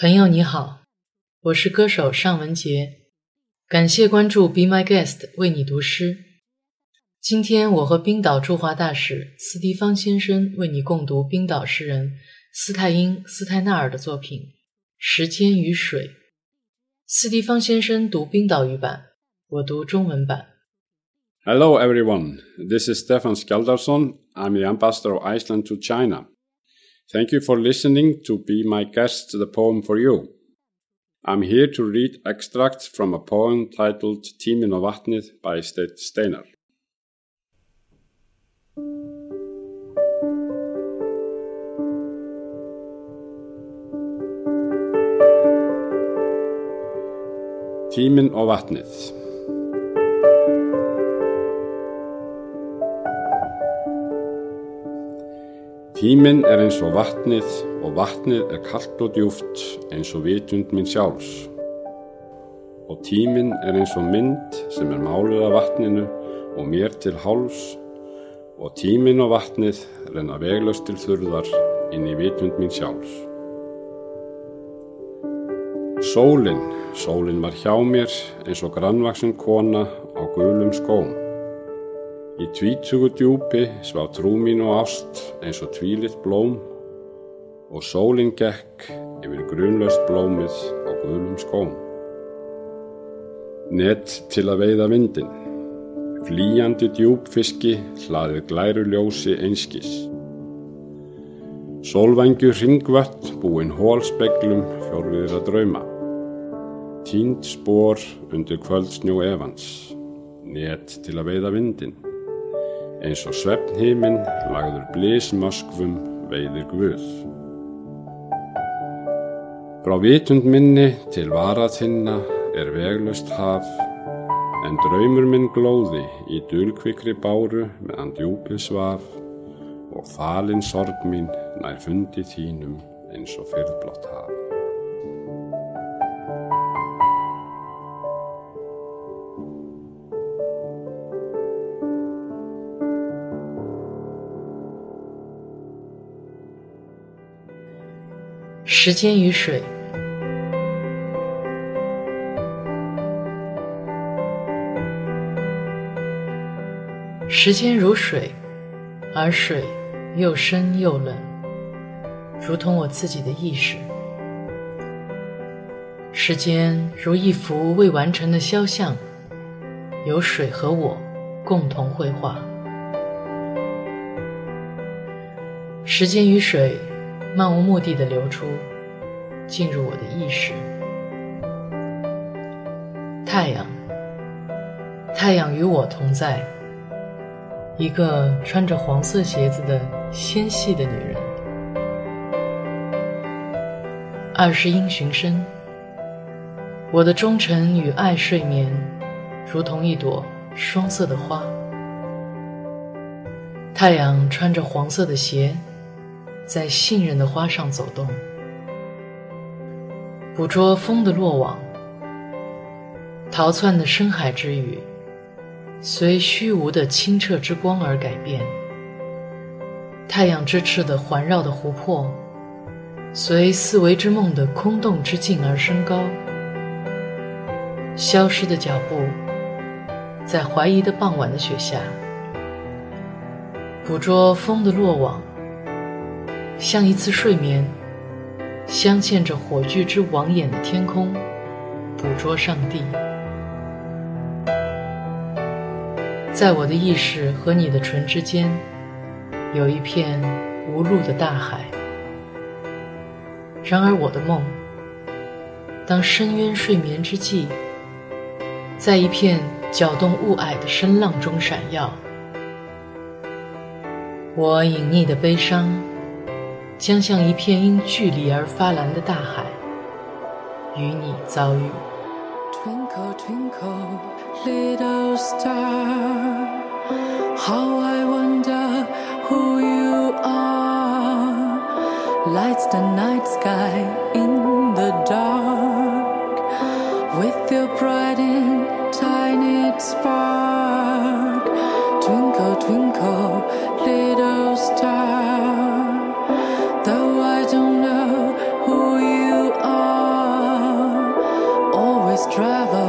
朋友你好，我是歌手尚雯婕，感谢关注 Be My Guest 为你读诗。今天我和冰岛驻华大使斯蒂方先生为你共读冰岛诗人斯泰因斯泰纳尔的作品《时间与水》。斯蒂方先生读冰岛语版，我读中文版。Hello everyone, this is Stefan Skjaldarsson. I'm the ambassador of Iceland to China. Thank you for listening to Be My Guest, the poem for you. I'm here to read extracts from a poem titled Tíminn og vatnið by Steinn Steinar. Tíminn og vatnið Tíminn er eins og vatnið og vatnið er kallt og djúft eins og vitund minn sjálfs. Og tíminn er eins og mynd sem er máluð af vatninu og mér til háls og tíminn og vatnið renna veglaust til þurðar inn í vitund minn sjálfs. Sólinn, sólinn var hjá mér eins og grannvaksin kona á gulum skóm. Í tvítugu djúpi svá trú mín og ást eins og tvílitt blóm og sólinn gekk yfir grunlaust blómið á guðlum skóm. Nett til að veiða vindin, flýjandi djúpfiski hlaðið glæru ljósi einskis. Sólvængu ringvött búinn hólspeglum fjórviðra drauma. Tínd spór undir kvöldsnjó evans, nett til að veiða vindin eins og svefnhíminn lagður blísmöskvum veiðir guð. Frá vitund minni til varaðinna er veglust haf, en draumur minn glóði í dulkvikri báru meðan djúpið svaf og þalinn sorg mín nær fundi þínum eins og fyrðblott haf.《时间与水》时间如水，而水又深又冷，如同我自己的意识。时间如一幅未完成的肖像，由水和我共同绘画。时间与水漫无目的的流出，进入我的意识。太阳，太阳与我同在。一个穿着黄色鞋子的纤细的女人。二十音寻声。我的忠诚与爱睡眠，如同一朵双色的花。太阳穿着黄色的鞋，在信任的花上走动，捕捉风的落网，逃窜的深海之鱼。随虚无的清澈之光而改变，太阳之翅的环绕的湖泊，随四维之梦的空洞之境而升高。消失的脚步，在怀疑的傍晚的雪下，捕捉风的落网，像一次睡眠，镶嵌着火炬之网眼的天空，捕捉上帝。在我的意识和你的唇之间，有一片无路的大海。然而我的梦，当深渊睡眠之际，在一片搅动雾霭的声浪中闪耀。我隐匿的悲伤，将像一片因距离而发蓝的大海，与你遭遇。Twinkle, twinkle, little star, how I wonder who you are. Lights the night sky in the dark with your bright and tiny spark. Twinkle, twinkle, just travel.